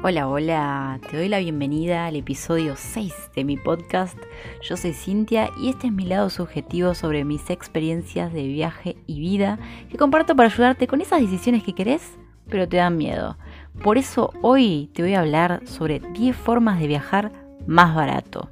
Hola, hola, te doy la bienvenida al episodio 6 de mi podcast. Yo soy Cintia y este es mi lado subjetivo sobre mis experiencias de viaje y vida que comparto para ayudarte con esas decisiones que querés, pero te dan miedo. Por eso hoy te voy a hablar sobre 10 formas de viajar más barato.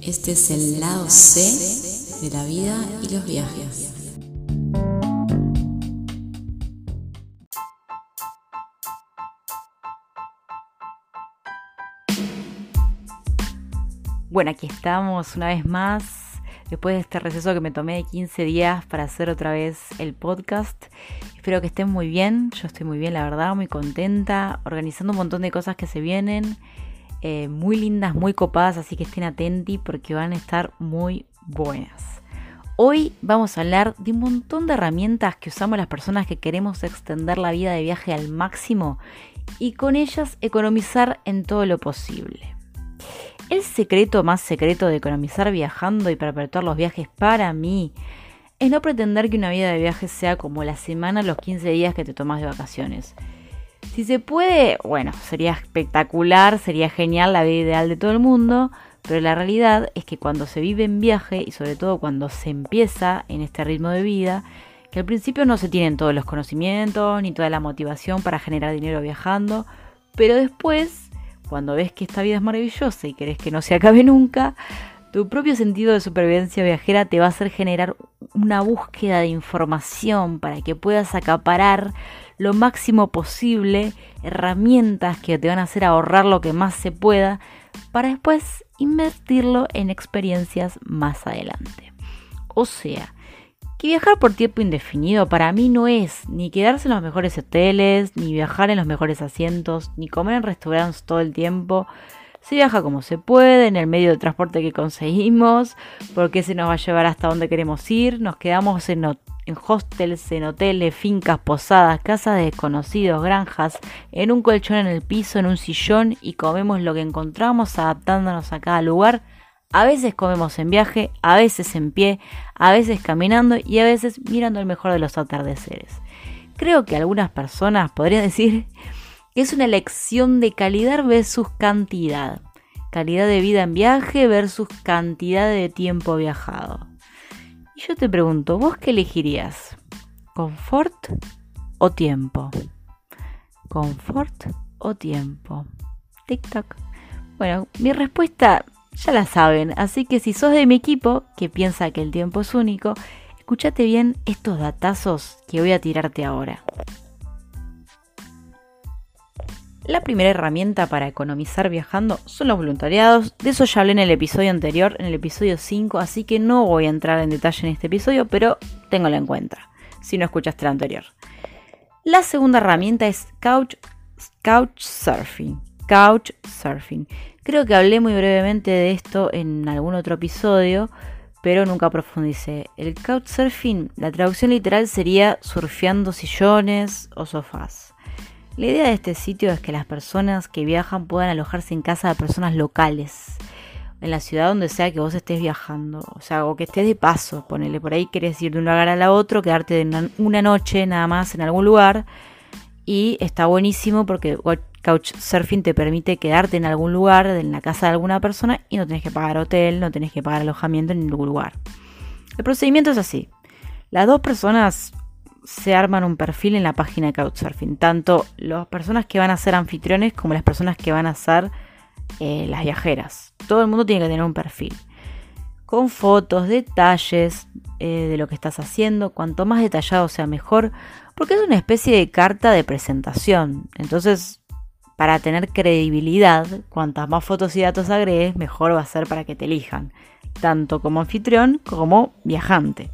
Este es el lado C de la vida y los viajes. Bueno, aquí estamos una vez más, después de este receso que me tomé de 15 días para hacer otra vez el podcast. Espero que estén muy bien, yo estoy muy bien, la verdad, muy contenta, organizando un montón de cosas que se vienen, eh, muy lindas, muy copadas, así que estén atentos porque van a estar muy buenas. Hoy vamos a hablar de un montón de herramientas que usamos las personas que queremos extender la vida de viaje al máximo y con ellas economizar en todo lo posible. El secreto más secreto de economizar viajando y perpetuar los viajes para mí es no pretender que una vida de viaje sea como la semana, los 15 días que te tomas de vacaciones. Si se puede, bueno, sería espectacular, sería genial la vida ideal de todo el mundo, pero la realidad es que cuando se vive en viaje y sobre todo cuando se empieza en este ritmo de vida, que al principio no se tienen todos los conocimientos ni toda la motivación para generar dinero viajando, pero después, cuando ves que esta vida es maravillosa y querés que no se acabe nunca, tu propio sentido de supervivencia viajera te va a hacer generar una búsqueda de información para que puedas acaparar lo máximo posible herramientas que te van a hacer ahorrar lo que más se pueda para después invertirlo en experiencias más adelante. O sea, que viajar por tiempo indefinido para mí no es ni quedarse en los mejores hoteles, ni viajar en los mejores asientos, ni comer en restaurantes todo el tiempo. Se viaja como se puede, en el medio de transporte que conseguimos, porque se nos va a llevar hasta donde queremos ir, nos quedamos en, en hostels, en hoteles, fincas, posadas, casas de desconocidos, granjas, en un colchón en el piso, en un sillón y comemos lo que encontramos adaptándonos a cada lugar. A veces comemos en viaje, a veces en pie, a veces caminando y a veces mirando el mejor de los atardeceres. Creo que algunas personas podrían decir es una elección de calidad versus cantidad. Calidad de vida en viaje versus cantidad de tiempo viajado. Y yo te pregunto, ¿vos qué elegirías? ¿Confort o tiempo? ¿Confort o tiempo? Tic-tac. Bueno, mi respuesta ya la saben, así que si sos de mi equipo, que piensa que el tiempo es único, escúchate bien estos datazos que voy a tirarte ahora. La primera herramienta para economizar viajando son los voluntariados. De eso ya hablé en el episodio anterior, en el episodio 5, así que no voy a entrar en detalle en este episodio, pero téngalo en cuenta si no escuchaste el anterior. La segunda herramienta es Couch, couch Surfing. Couch Surfing. Creo que hablé muy brevemente de esto en algún otro episodio, pero nunca profundicé. El Couchsurfing, la traducción literal sería surfeando sillones o sofás. La idea de este sitio es que las personas que viajan puedan alojarse en casa de personas locales, en la ciudad donde sea que vos estés viajando, o sea, o que estés de paso, ponele por ahí, querés ir de un lugar a la otro, quedarte una, noche nada más en algún lugar, y está buenísimo porque Couchsurfing te permite quedarte en algún lugar, en la casa de alguna persona, y no tenés que pagar hotel, no tenés que pagar alojamiento en ningún lugar. El procedimiento es así. Las dos personas se arman un perfil en la página de Couchsurfing. Tanto las personas que van a ser anfitriones como las personas que van a ser eh, las viajeras. Todo el mundo tiene que tener un perfil. Con fotos, detalles eh, de lo que estás haciendo. Cuanto más detallado sea mejor. Porque es una especie de carta de presentación. Entonces, para tener credibilidad, cuantas más fotos y datos agregues, mejor va a ser para que te elijan. Tanto como anfitrión como viajante.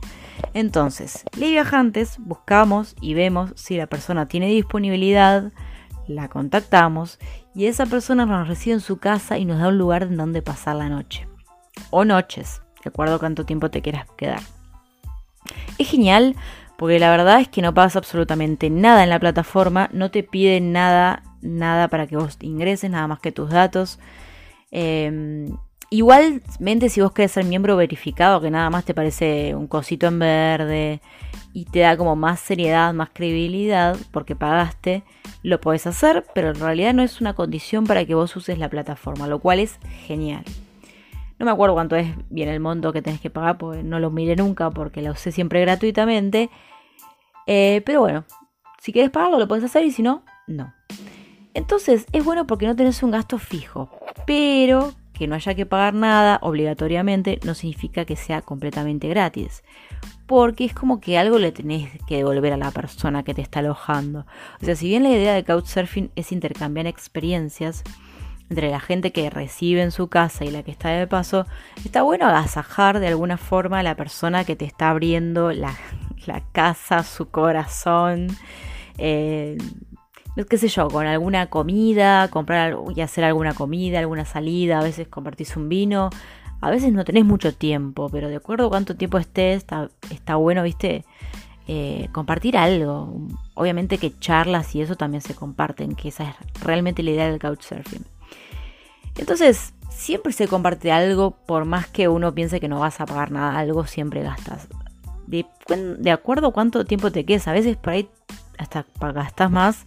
Entonces, ley viajantes, buscamos y vemos si la persona tiene disponibilidad, la contactamos y esa persona nos recibe en su casa y nos da un lugar en donde pasar la noche. O noches, de acuerdo a cuánto tiempo te quieras quedar. Es genial porque la verdad es que no pasa absolutamente nada en la plataforma, no te pide nada, nada para que vos ingreses, nada más que tus datos. Em, Igualmente, si vos querés ser miembro verificado, que nada más te parece un cosito en verde y te da como más seriedad, más credibilidad, porque pagaste, lo podés hacer, pero en realidad no es una condición para que vos uses la plataforma, lo cual es genial. No me acuerdo cuánto es bien el monto que tenés que pagar, porque no lo miré nunca, porque lo usé siempre gratuitamente. Eh, pero bueno, si quieres pagarlo, lo puedes hacer y si no, no. Entonces, es bueno porque no tenés un gasto fijo, pero que no haya que pagar nada obligatoriamente no significa que sea completamente gratis. Porque es como que algo le tenés que devolver a la persona que te está alojando. O sea, si bien la idea de Couchsurfing es intercambiar experiencias entre la gente que recibe en su casa y la que está de paso, está bueno agasajar de alguna forma a la persona que te está abriendo la, casa, su corazón. Eh, qué sé yo, con alguna comida, comprar y hacer alguna comida, alguna salida, a veces compartís un vino, a veces no tenés mucho tiempo, pero de acuerdo a cuánto tiempo estés, está, está bueno, viste, eh, compartir algo. Obviamente que charlas y eso también se comparten, que esa es realmente la idea del couchsurfing. Entonces, siempre se comparte algo, por más que uno piense que no vas a pagar nada, algo siempre gastas. De, acuerdo a cuánto tiempo te quedes, a veces por ahí hasta gastas más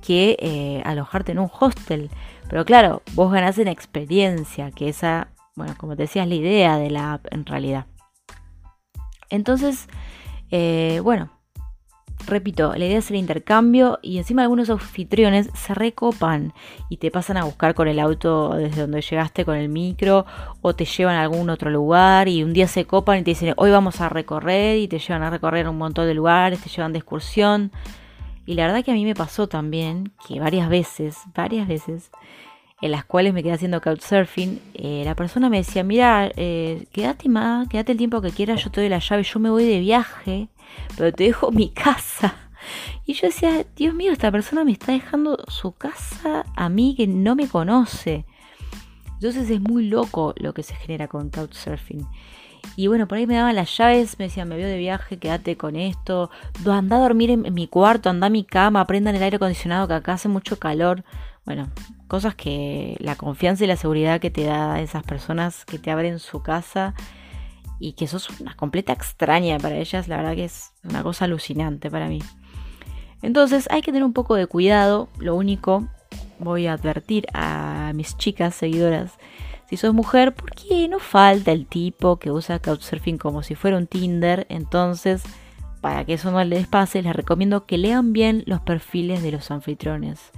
que eh, alojarte en un hostel. Pero claro, vos ganás en experiencia, que esa, bueno, como te decía, es la idea de la app en realidad. Entonces, eh, bueno, repito, la idea es el intercambio y encima algunos anfitriones se recopan y te pasan a buscar con el auto desde donde llegaste con el micro o te llevan a algún otro lugar y un día se copan y te dicen hoy vamos a recorrer y te llevan a recorrer un montón de lugares, te llevan de excursión. Y la verdad que a mí me pasó también que varias veces, varias veces, en las cuales me quedé haciendo couchsurfing, eh, la persona me decía, mira, eh, quédate más, quédate el tiempo que quieras, yo te doy la llave, yo me voy de viaje, pero te dejo mi casa. Y yo decía, Dios mío, esta persona me está dejando su casa a mí que no me conoce. Entonces es muy loco lo que se genera con couchsurfing. Y bueno, por ahí me daban las llaves, me decían, me veo de viaje, quédate con esto. Anda a dormir en, mi cuarto, anda a mi cama, prendan el aire acondicionado que acá hace mucho calor. Bueno, cosas que la confianza y la seguridad que te da esas personas que te abren su casa y que sos una completa extraña para ellas, la verdad que es una cosa alucinante para mí. Entonces hay que tener un poco de cuidado, lo único voy a advertir a mis chicas seguidoras si sos mujer, ¿por qué no falta el tipo que usa Couchsurfing como si fuera un Tinder? Entonces, para que eso no les pase, les recomiendo que lean bien los perfiles de los anfitriones.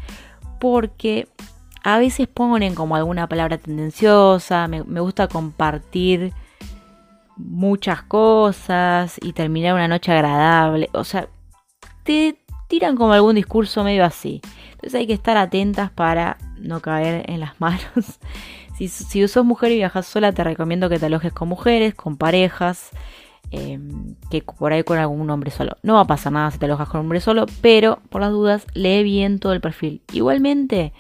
Porque a veces ponen como alguna palabra tendenciosa, me, me gusta compartir muchas cosas y terminar una noche agradable. O sea, te tiran como algún discurso medio así. Entonces hay que estar atentas para no caer en las manos si, si sos mujer y viajas sola, te recomiendo que te alojes con mujeres, con parejas, em, que por ahí con algún hombre solo. No va a pasar nada si te alojas con un hombre solo, pero por las dudas, lee bien todo el perfil. Igualmente,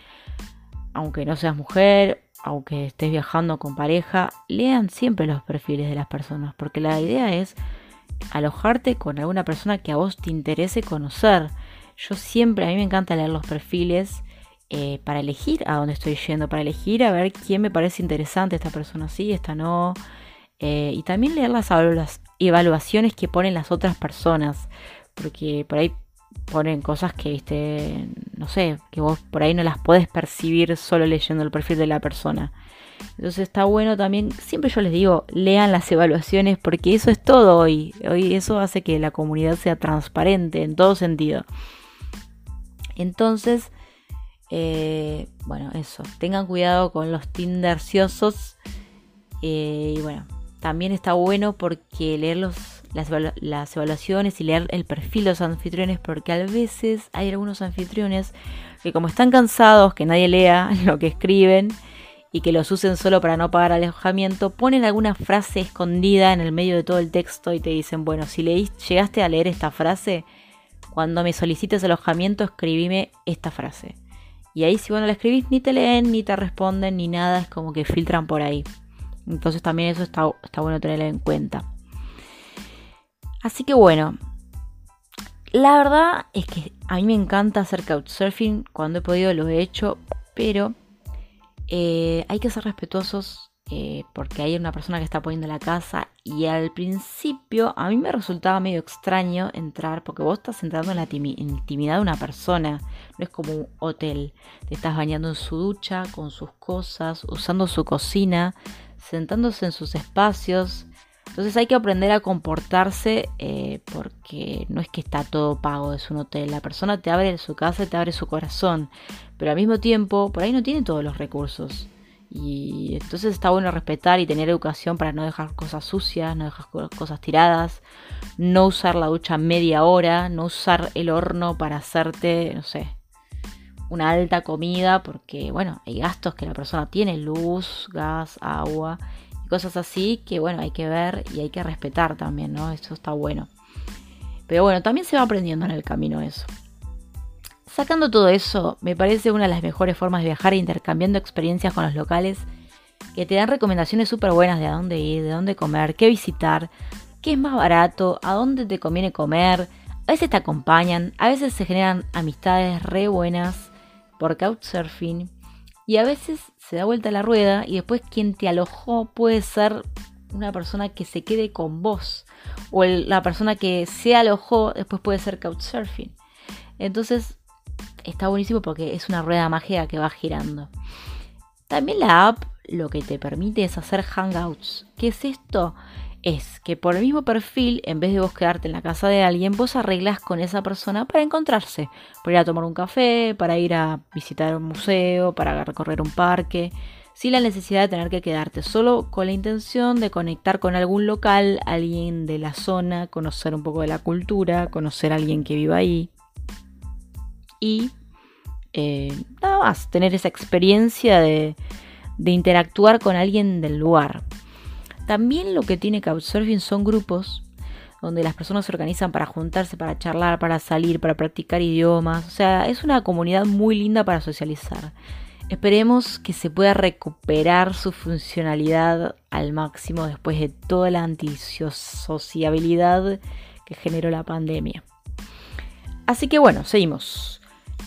aunque no seas mujer, aunque estés viajando con pareja, lean siempre los perfiles de las personas, porque la idea es alojarte con alguna persona que a vos te interese conocer. Yo siempre, a mí me encanta leer los perfiles eh, para elegir a dónde estoy yendo, para elegir a ver quién me parece interesante, esta persona sí, esta no. Eh, y también leer las evaluaciones que ponen las otras personas, porque por ahí ponen cosas que, no sé, que vos por ahí no las puedes percibir solo leyendo el perfil de la persona. Entonces está bueno también, siempre yo les digo, lean las evaluaciones porque eso es todo hoy. Hoy eso hace que la comunidad sea transparente en todo sentido. Entonces, eh, bueno, eso. Tengan cuidado con los Tinderciosos. Eh, y bueno, también está bueno porque leer los, las, evaluaciones y leer el perfil de los anfitriones, porque a veces hay algunos anfitriones que como están cansados que nadie lea lo que escriben y que los usen solo para no pagar alojamiento, ponen alguna frase escondida en el medio de todo el texto y te dicen, bueno, si llegaste a leer esta frase, cuando me solicites alojamiento, escribime esta frase. Y ahí si vos no la escribís ni te leen, ni te responden, ni nada, es como que filtran por ahí. Entonces también eso está, está bueno tenerlo en cuenta. Así que bueno, la verdad es que a mí me encanta hacer couchsurfing. Cuando he podido lo he hecho, pero eh, hay que ser respetuosos eh, porque hay una persona que está poniendo la casa y al principio a mí me resultaba medio extraño entrar porque vos estás entrando en la intimidad de una persona, no es como un hotel, te estás bañando en su ducha, con sus cosas, usando su cocina, sentándose en sus espacios. Entonces hay que aprender a comportarse eh, porque no es que está todo pago, es un hotel. La persona te abre su casa te abre su corazón, pero al mismo tiempo por ahí no tiene todos los recursos. Y entonces está bueno respetar y tener educación para no dejar cosas sucias, no dejar cosas tiradas, no usar la ducha media hora, no usar el horno para hacerte, no sé, una alta comida, porque bueno, hay gastos que la persona tiene, luz, gas, agua y cosas así que bueno, hay que ver y hay que respetar también, ¿no? Eso está bueno. Pero bueno, también se va aprendiendo en el camino eso. Sacando todo eso, me parece una de las mejores formas de viajar e intercambiando experiencias con los locales que te dan recomendaciones súper buenas de a dónde ir, de dónde comer, qué visitar, qué es más barato, a dónde te conviene comer. A veces te acompañan, a veces se generan amistades re buenas por couchsurfing y a veces se da vuelta la rueda y después quien te alojó puede ser una persona que se quede con vos o la persona que se alojó después puede ser couchsurfing. Entonces está buenísimo porque es una rueda mágica que va girando. También la app lo que te permite es hacer hangouts. ¿Qué es esto? Es que por el mismo perfil, en vez de vos quedarte en la casa de alguien, vos arreglas con esa persona para encontrarse, para ir a tomar un café, para ir a visitar un museo, para recorrer un parque, sin la necesidad de tener que quedarte, solo con la intención de conectar con algún local, alguien de la zona, conocer un poco de la cultura, conocer a alguien que viva ahí y eh, nada más, tener esa experiencia de, interactuar con alguien del lugar. También lo que tiene Couchsurfing son grupos donde las personas se organizan para juntarse, para charlar, para salir, para practicar idiomas. O sea, es una comunidad muy linda para socializar. Esperemos que se pueda recuperar su funcionalidad al máximo después de toda la antisociabilidad que generó la pandemia. Así que bueno, seguimos.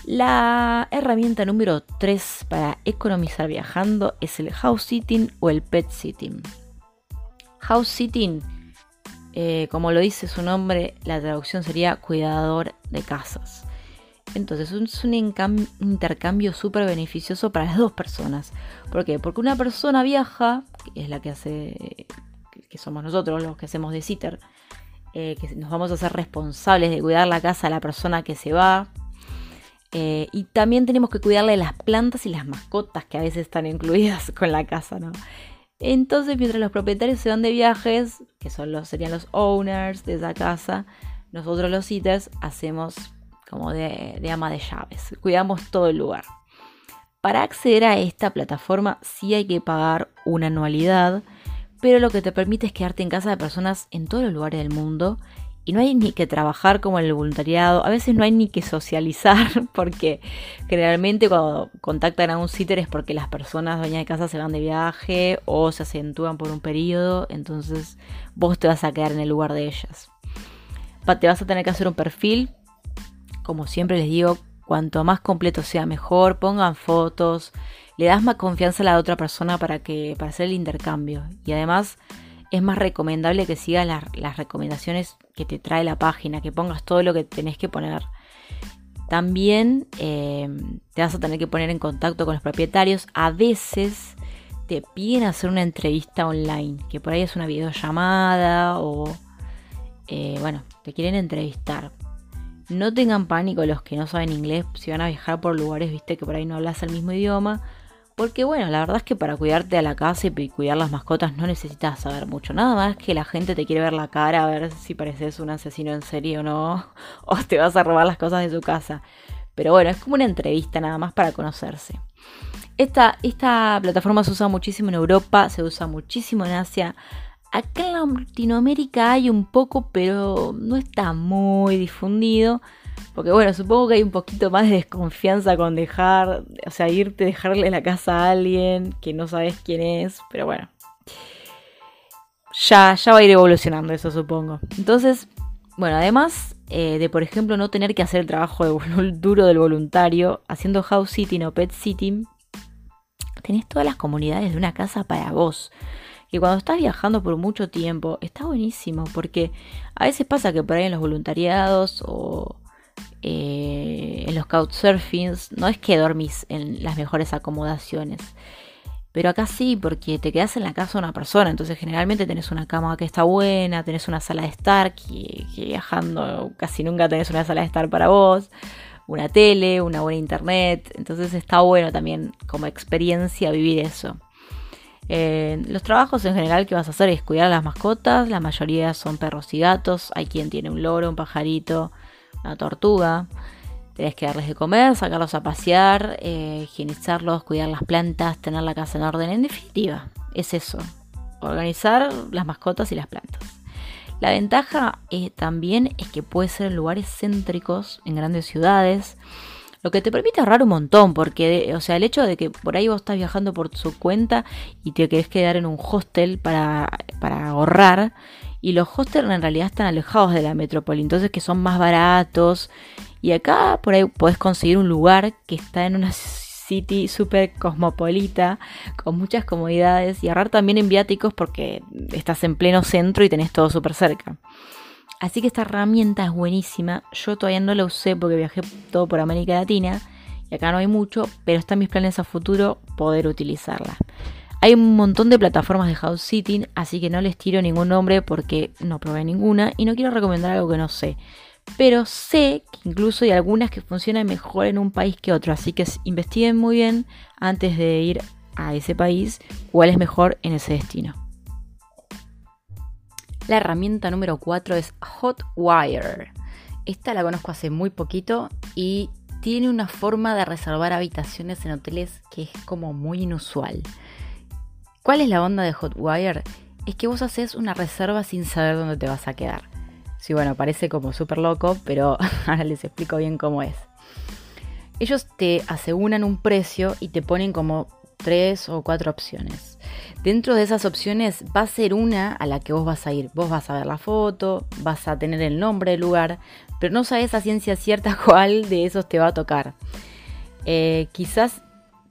La herramienta número 3 para economizar viajando es el house sitting o el pet sitting. House sitting, eh, como lo dice su nombre, la traducción sería cuidador de casas. Entonces es un intercambio súper beneficioso para las dos personas. ¿Por qué? Porque una persona viaja, que es la que hace, que somos nosotros los que hacemos de sitter, eh, que nos vamos a hacer responsables de cuidar la casa a la persona que se va, eh, y también tenemos que cuidarle las plantas y las mascotas que a veces están incluidas con la casa, ¿no? Entonces, mientras los propietarios se van de viajes, que son serían los owners de esa casa, nosotros los sitters hacemos como de, de ama de llaves, cuidamos todo el lugar. Para acceder a esta plataforma sí hay que pagar una anualidad, pero lo que te permite es quedarte en casa de personas en todos los lugares del mundo y no hay ni que trabajar como en el voluntariado, a veces no hay ni que socializar, porque generalmente cuando contactan a un sitter es porque las personas dueñas de casa se van de viaje o se acentúan por un periodo, entonces vos te vas a quedar en el lugar de ellas. Te vas a tener que hacer un perfil, como siempre les digo, cuanto más completo sea mejor, pongan fotos, le das más confianza a la otra persona para que para hacer el intercambio y además es más recomendable que sigas las recomendaciones que te trae la página, que pongas todo lo que tenés que poner. También eh, te vas a tener que poner en contacto con los propietarios. A veces te piden hacer una entrevista online, que por ahí es una videollamada o, eh, bueno, te quieren entrevistar. No tengan pánico los que no saben inglés si van a viajar por lugares, viste, que por ahí no hablas el mismo idioma. Porque bueno, la verdad es que para cuidarte a la casa y cuidar las mascotas no necesitas saber mucho. Nada más que la gente te quiere ver la cara, a ver si pareces un asesino en serie o no. O te vas a robar las cosas de su casa. Pero bueno, es como una entrevista nada más para conocerse. Esta, esta plataforma se usa muchísimo en Europa, se usa muchísimo en Asia. Acá en Latinoamérica hay un poco, pero no está muy difundido. Porque bueno, supongo que hay un poquito más de desconfianza con dejar, o sea, irte, dejarle la casa a alguien que no sabes quién es, pero bueno. Ya, ya va a ir evolucionando eso, supongo. Entonces, bueno, además eh, de, por ejemplo, no tener que hacer el trabajo duro del voluntario, haciendo house sitting o pet sitting, tenés todas las comunidades de una casa para vos. Y cuando estás viajando por mucho tiempo, está buenísimo, porque a veces pasa que por ahí en los voluntariados o eh, en los couchsurfings no es que dormís en las mejores acomodaciones. Pero acá sí, porque te quedas en la casa de una persona. Entonces, generalmente tenés una cama que está buena, tenés una sala de estar, que, viajando casi nunca tenés una sala de estar para vos, una tele, una buena internet. Entonces, está bueno también como experiencia vivir eso. Eh, los trabajos en general que vas a hacer es cuidar a las mascotas. La mayoría son perros y gatos. Hay quien tiene un loro, un pajarito, una tortuga. Tenés que darles de comer, sacarlos a pasear, eh, higienizarlos, cuidar las plantas, tener la casa en orden. En definitiva, es eso. Organizar las mascotas y las plantas. La ventaja eh, también es que puede ser en lugares céntricos, en grandes ciudades, lo que te permite ahorrar un montón, porque, o sea, el hecho de que por ahí vos estás viajando por su cuenta y te querés quedar en un hostel para, para ahorrar, y los hostels en realidad están alejados de la metrópoli, entonces que son más baratos y acá por ahí podés conseguir un lugar que está en una city súper cosmopolita, con muchas comodidades y ahorrar también en viáticos porque estás en pleno centro y tenés todo súper cerca. Así que esta herramienta es buenísima. Yo todavía no la usé porque viajé todo por América Latina y acá no hay mucho, pero está en mis planes a futuro poder utilizarla. Hay un montón de plataformas de house sitting, así que no les tiro ningún nombre porque no probé ninguna y no quiero recomendar algo que no sé pero sé que incluso hay algunas que funcionan mejor en un país que otro, así que investiguen muy bien antes de ir a ese país cuál es mejor en ese destino. La herramienta número 4 es Hotwire. Esta la conozco hace muy poquito y tiene una forma de reservar habitaciones en hoteles que es como muy inusual. ¿Cuál es la onda de Hotwire? Es que vos haces una reserva sin saber dónde te vas a quedar. Sí, bueno, parece como súper loco, pero ahora les explico bien cómo es. Ellos te aseguran un precio y te ponen como tres o cuatro opciones. Dentro de esas opciones va a ser una a la que vos vas a ir. Vos vas a ver la foto, vas a tener el nombre del lugar, pero no sabes a ciencia cierta cuál de esos te va a tocar. Eh, quizás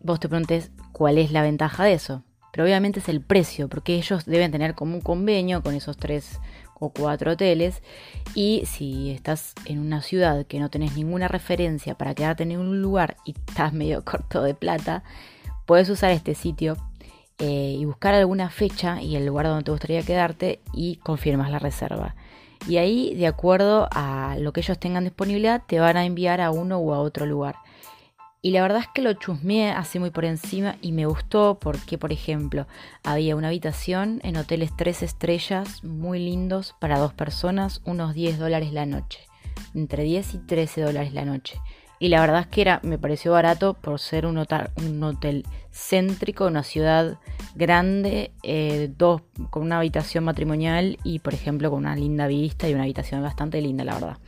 vos te preguntes cuál es la ventaja de eso. Pero obviamente es el precio, porque ellos deben tener como un convenio con esos tres o cuatro hoteles. Y si estás en una ciudad que no tenés ninguna referencia para quedarte en un lugar y estás medio corto de plata, puedes usar este sitio eh, y buscar alguna fecha y el lugar donde te gustaría quedarte y confirmas la reserva. Y ahí, de acuerdo a lo que ellos tengan disponibilidad, te van a enviar a uno u a otro lugar. Y la verdad es que lo chusmeé así muy por encima y me gustó porque, por ejemplo, había una habitación en hoteles tres estrellas muy lindos para dos personas, unos 10 dólares la noche. Entre 10 y 13 dólares la noche. Y la verdad es que era, me pareció barato por ser un, hotel, un hotel céntrico, una ciudad grande, eh, dos, con una habitación matrimonial y, por ejemplo, con una linda vista y una habitación bastante linda, la verdad.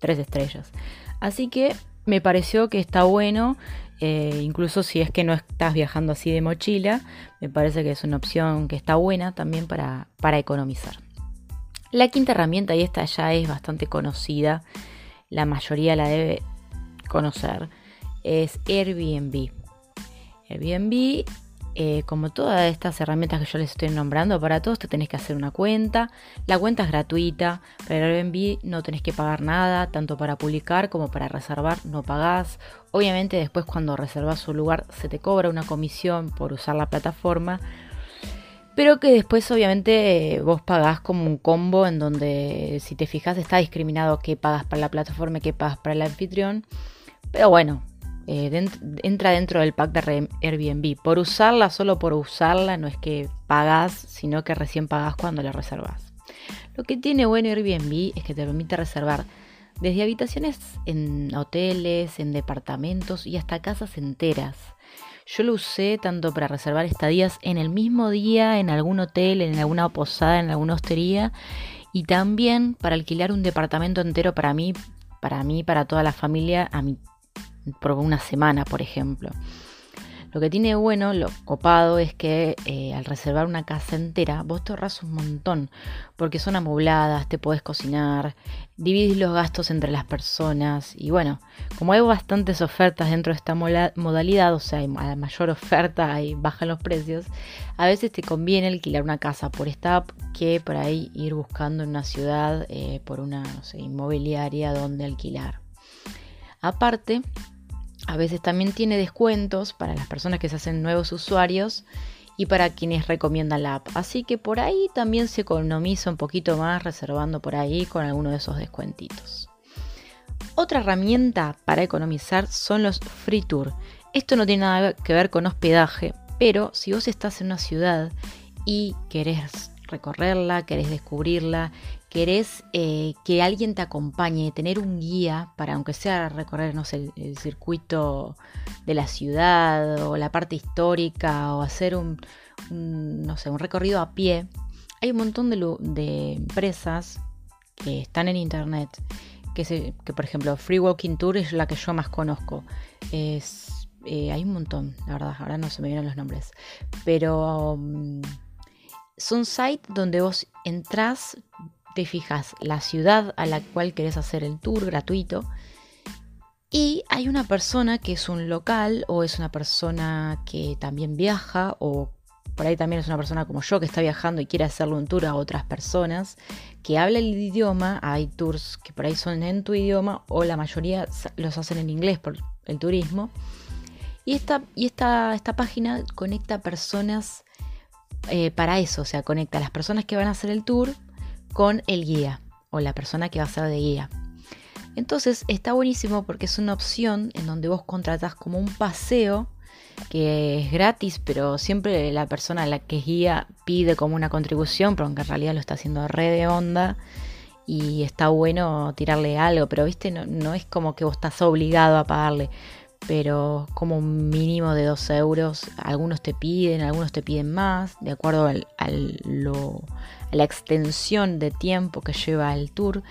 Tres estrellas. Así que me pareció que está bueno, eh, incluso si es que no estás viajando así de mochila, me parece que es una opción que está buena también para, para economizar. La quinta herramienta, y esta ya es bastante conocida, la mayoría la debe conocer, es Airbnb. Airbnb eh, como todas estas herramientas que yo les estoy nombrando, para todos te tenés que hacer una cuenta. La cuenta es gratuita, pero Airbnb no tenés que pagar nada, tanto para publicar como para reservar, no pagás. Obviamente después cuando reservas su lugar se te cobra una comisión por usar la plataforma, pero que después obviamente vos pagás como un combo en donde si te fijas está discriminado qué pagas para la plataforma y qué pagas para el anfitrión. Pero bueno, eh, entra dentro del pack de Airbnb. Por usarla, solo por usarla, no es que pagas, sino que recién pagas cuando la reservas. Lo que tiene bueno Airbnb es que te permite reservar desde habitaciones en hoteles, en departamentos y hasta casas enteras. Yo lo usé tanto para reservar estadías en el mismo día, en algún hotel, en alguna posada, en alguna hostería, y también para alquilar un departamento entero para mí, para mí, para toda la familia, a mi por una semana, por ejemplo. Lo que tiene bueno, lo copado, es que eh, al reservar una casa entera, vos te ahorras un montón, porque son amobladas, te podés cocinar, dividís los gastos entre las personas, y bueno, como hay bastantes ofertas dentro de esta modalidad, o sea, la mayor oferta y bajan los precios, a veces te conviene alquilar una casa por esta que por ahí ir buscando en una ciudad eh, por una inmobiliaria donde alquilar. Aparte, a veces también tiene descuentos para las personas que se hacen nuevos usuarios y para quienes recomiendan la app. Así que por ahí también se economiza un poquito más reservando por ahí con alguno de esos descuentitos. Otra herramienta para economizar son los free tour. Esto no tiene nada que ver con hospedaje, pero si vos estás en una ciudad y querés recorrerla, querés descubrirla, querés eh, que alguien te acompañe, tener un guía para, aunque sea recorrer, no sé, el, circuito de la ciudad o la parte histórica o hacer un, no sé, un recorrido a pie, hay un montón de, empresas que están en internet, que, se, que por ejemplo Free Walking Tour es la que yo más conozco. Eh, hay un montón, la verdad, ahora no se me vienen los nombres, pero... Um, son sites donde vos entrás, te fijas la ciudad a la cual querés hacer el tour gratuito y hay una persona que es un local o es una persona que también viaja o por ahí también es una persona como yo que está viajando y quiere hacerle un tour a otras personas que habla el idioma. Hay tours que por ahí son en tu idioma o la mayoría los hacen en inglés por el turismo. Y esta, y esta, esta página conecta personas eh, para eso, o sea, conecta a las personas que van a hacer el tour con el guía o la persona que va a ser de guía. Entonces está buenísimo porque es una opción en donde vos contratás como un paseo que es gratis, pero siempre la persona a la que es guía pide como una contribución, pero aunque en realidad lo está haciendo re de onda y está bueno tirarle algo, pero viste, no, es como que vos estás obligado a pagarle pero como un mínimo de 2 euros. Algunos te piden, algunos te piden más, de acuerdo al, a la extensión de tiempo que lleva el tour.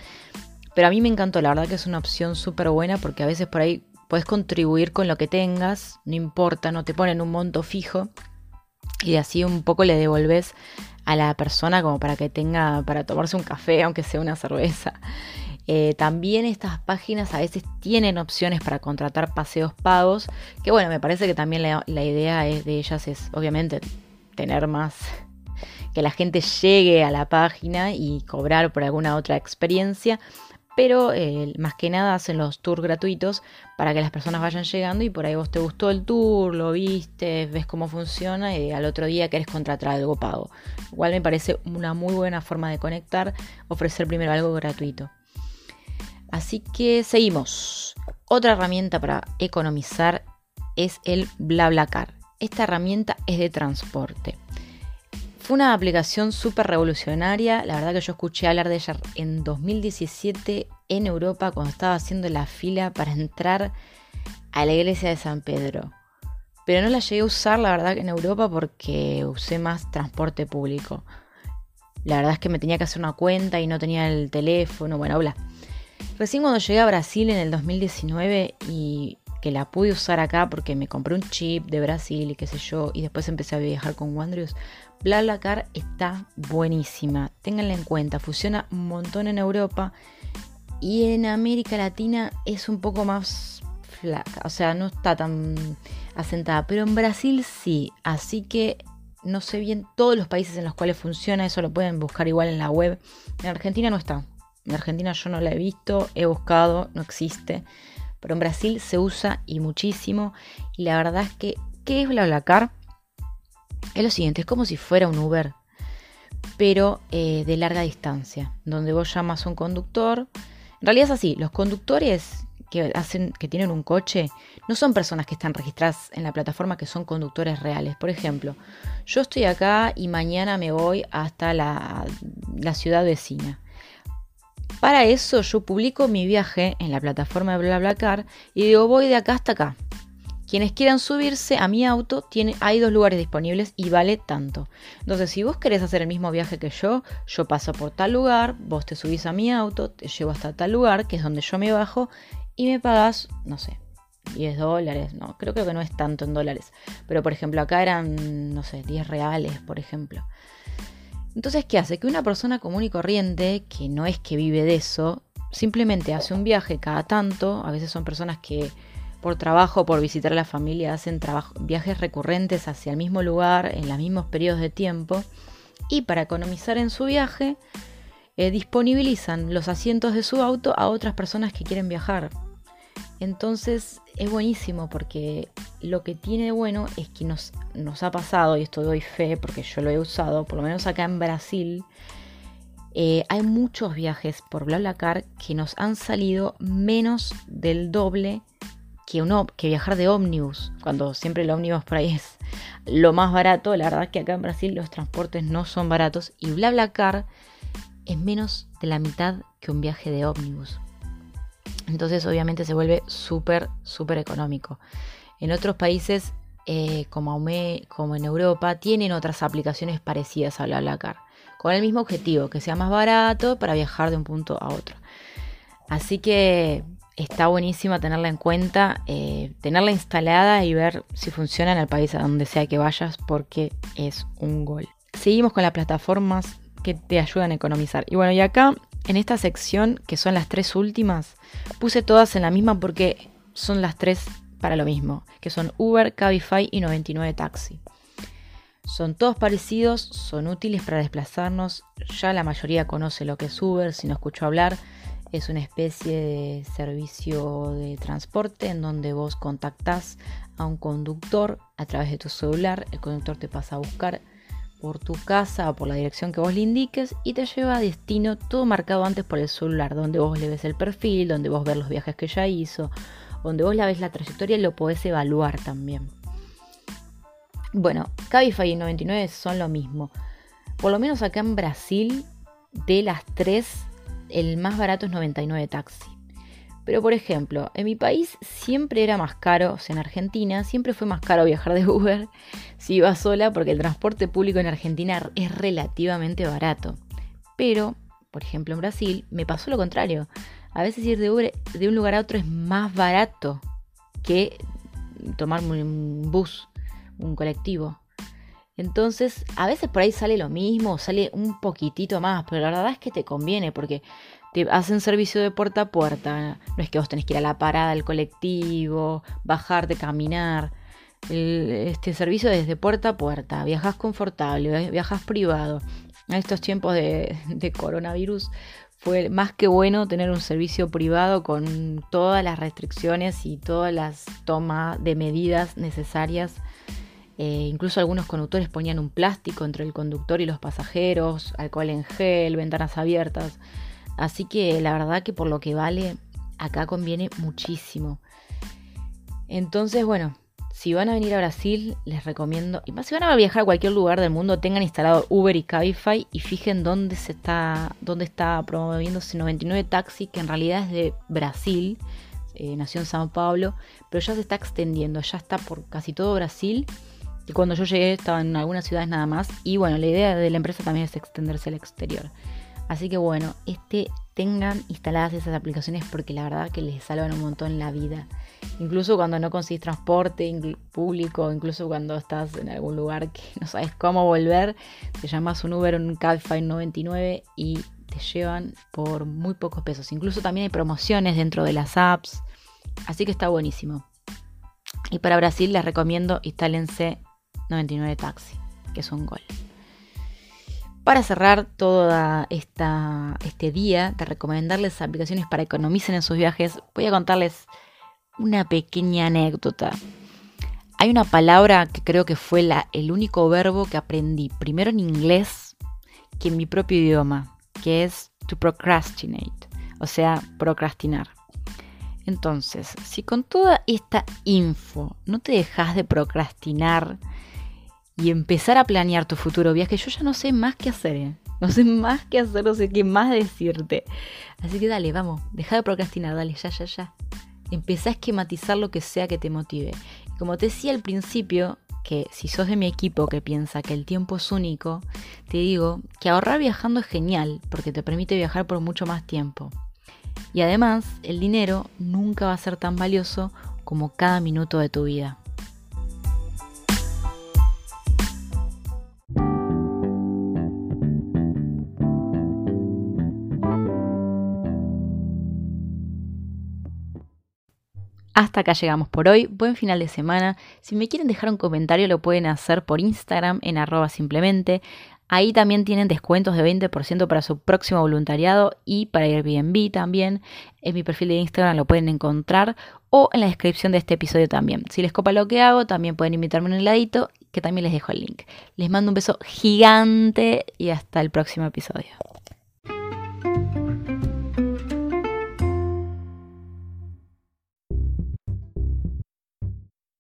Pero a mí me encantó, la verdad que es una opción súper buena porque a veces por ahí puedes contribuir con lo que tengas, no importa, no te ponen un monto fijo y así un poco le devolves a la persona como para que tenga para tomarse un café, aunque sea una cerveza. Eh, también estas páginas a veces tienen opciones para contratar paseos pagos, que bueno, me parece que también la, idea de ellas es obviamente tener más, que la gente llegue a la página y cobrar por alguna otra experiencia, pero eh, más que nada hacen los tours gratuitos para que las personas vayan llegando y por ahí vos te gustó el tour, lo viste, ves cómo funciona y al otro día querés contratar algo pago. Igual me parece una muy buena forma de conectar, ofrecer primero algo gratuito. Así que seguimos. Otra herramienta para economizar es el BlaBlaCar. Esta herramienta es de transporte. Fue una aplicación súper revolucionaria. La verdad que yo escuché hablar de ella en 2017 en Europa cuando estaba haciendo la fila para entrar a la iglesia de San Pedro. Pero no la llegué a usar, la verdad, en Europa porque usé más transporte público. La verdad es que me tenía que hacer una cuenta y no tenía el teléfono, bueno, bla. Recién cuando llegué a Brasil en el 2019 y que la pude usar acá porque me compré un chip de Brasil y qué sé yo, y después empecé a viajar con Wandrius, BlaBlaCar está buenísima. Ténganla en cuenta, funciona un montón en Europa y en América Latina es un poco más flaca, o sea, no está tan asentada, pero en Brasil sí, así que no sé bien todos los países en los cuales funciona, eso lo pueden buscar igual en la web. En Argentina no está, en Argentina yo no la he visto, he buscado, no existe. Pero en Brasil se usa y muchísimo. Y la verdad es que, ¿qué es BlaBlaCar? Es lo siguiente, es como si fuera un Uber, pero eh, de larga distancia, donde vos llamas a un conductor. En realidad es así, los conductores que, hacen, que tienen un coche no son personas que están registradas en la plataforma que son conductores reales. Por ejemplo, yo estoy acá y mañana me voy hasta la, la ciudad vecina. Para eso yo publico mi viaje en la plataforma de BlaBlaCar y digo voy de acá hasta acá. Quienes quieran subirse a mi auto, tiene, hay dos lugares disponibles y vale tanto. Entonces, si vos querés hacer el mismo viaje que yo, yo paso por tal lugar, vos te subís a mi auto, te llevo hasta tal lugar, que es donde yo me bajo, y me pagás, no sé, 10 dólares, no, creo, creo que no es tanto en dólares. Pero por ejemplo, acá eran, no sé, 10 reales, por ejemplo. Entonces, ¿qué hace? Que una persona común y corriente, que no es que vive de eso, simplemente hace un viaje cada tanto, a veces son personas que por trabajo, por visitar a la familia, hacen viajes recurrentes hacia el mismo lugar en los mismos periodos de tiempo y para economizar en su viaje eh, disponibilizan los asientos de su auto a otras personas que quieren viajar. Entonces es buenísimo porque lo que tiene de bueno es que nos, ha pasado, y esto doy fe porque yo lo he usado, por lo menos acá en Brasil, eh, hay muchos viajes por BlaBlaCar que nos han salido menos del doble que, uno, que viajar de ómnibus, cuando siempre el ómnibus por ahí es lo más barato. La verdad es que acá en Brasil los transportes no son baratos y BlaBlaCar es menos de la mitad que un viaje de ómnibus. Entonces obviamente se vuelve súper, súper económico. En otros países eh, como, como en Europa tienen otras aplicaciones parecidas a BlaBlaCar, con el mismo objetivo, que sea más barato para viajar de un punto a otro. Así que está buenísima tenerla en cuenta, eh, tenerla instalada y ver si funciona en el país a donde sea que vayas porque es un gol. Seguimos con las plataformas que te ayudan a economizar. Y bueno, y acá en esta sección, que son las tres últimas, puse todas en la misma porque son las tres para lo mismo, que son Uber, Cabify y 99 Taxi. Son todos parecidos, son útiles para desplazarnos, ya la mayoría conoce lo que es Uber, si no escucho hablar, es una especie de servicio de transporte en donde vos contactás a un conductor a través de tu celular, el conductor te pasa a buscar por tu casa o por la dirección que vos le indiques y te lleva a destino todo marcado antes por el celular, donde vos le ves el perfil, donde vos ves los viajes que ya hizo, donde vos la ves la trayectoria y lo podés evaluar también. Bueno, Cabify y 99 son lo mismo. Por lo menos acá en Brasil, de las tres el más barato es 99 taxi. Pero por ejemplo, en mi país siempre era más caro, o sea, en Argentina siempre fue más caro viajar de Uber si iba sola porque el transporte público en Argentina es relativamente barato. Pero, por ejemplo, en Brasil me pasó lo contrario. A veces ir de Uber de un lugar a otro es más barato que tomar un bus, un colectivo. Entonces, a veces por ahí sale lo mismo, sale un poquitito más, pero la verdad es que te conviene porque te hacen servicio de puerta a puerta. No es que vos tenés que ir a la parada del colectivo, bajarte, caminar. este servicio desde puerta a puerta, viajas confortable, viajas privado. En estos tiempos de, de coronavirus fue más que bueno tener un servicio privado con todas las restricciones y todas las tomas de medidas necesarias eh, incluso algunos conductores ponían un plástico entre el conductor y los pasajeros, alcohol en gel, ventanas abiertas. Así que la verdad que por lo que vale, acá conviene muchísimo. Entonces, bueno, si van a venir a Brasil, les recomiendo, y más si van a viajar a cualquier lugar del mundo, tengan instalado Uber y Cabify y fijen dónde se está, dónde está promoviéndose 99 Taxi, que en realidad es de Brasil, eh, nació en Sao Paulo, pero ya se está extendiendo, ya está por casi todo Brasil y cuando yo llegué estaba en algunas ciudades nada más. Y bueno, la idea de la empresa también es extenderse al exterior. Así que bueno, este, tengan instaladas esas aplicaciones porque la verdad que les salvan un montón la vida. Incluso cuando no consigues transporte público, incluso cuando estás en algún lugar que no sabes cómo volver, te llamas un Uber, un Cabify 99 y te llevan por muy pocos pesos. Incluso también hay promociones dentro de las apps. Así que está buenísimo. Y para Brasil les recomiendo instálense 99 Taxi, que es un gol. Para cerrar todo este día de recomendarles aplicaciones para economicen en sus viajes, voy a contarles una pequeña anécdota. Hay una palabra que creo que fue el único verbo que aprendí, primero en inglés que en mi propio idioma, que es to procrastinate, o sea, procrastinar. Entonces, si con toda esta info no te dejas de procrastinar, y empezar a planear tu futuro viaje, yo ya no sé más qué hacer. ¿eh? No sé más qué hacer, no sé qué más decirte. Así que dale, vamos, deja de procrastinar, dale, ya, ya, ya. Empezá a esquematizar lo que sea que te motive. como te decía al principio, que si sos de mi equipo que piensa que el tiempo es único, te digo que ahorrar viajando es genial porque te permite viajar por mucho más tiempo. Y además, el dinero nunca va a ser tan valioso como cada minuto de tu vida. Hasta acá llegamos por hoy. Buen final de semana. Si me quieren dejar un comentario lo pueden hacer por Instagram en arroba simplemente. Ahí también tienen descuentos de 20% para su próximo voluntariado y para Airbnb también. En mi perfil de Instagram lo pueden encontrar o en la descripción de este episodio también. Si les copa lo que hago, también pueden invitarme un heladito que también les dejo el link. Les mando un beso gigante y hasta el próximo episodio.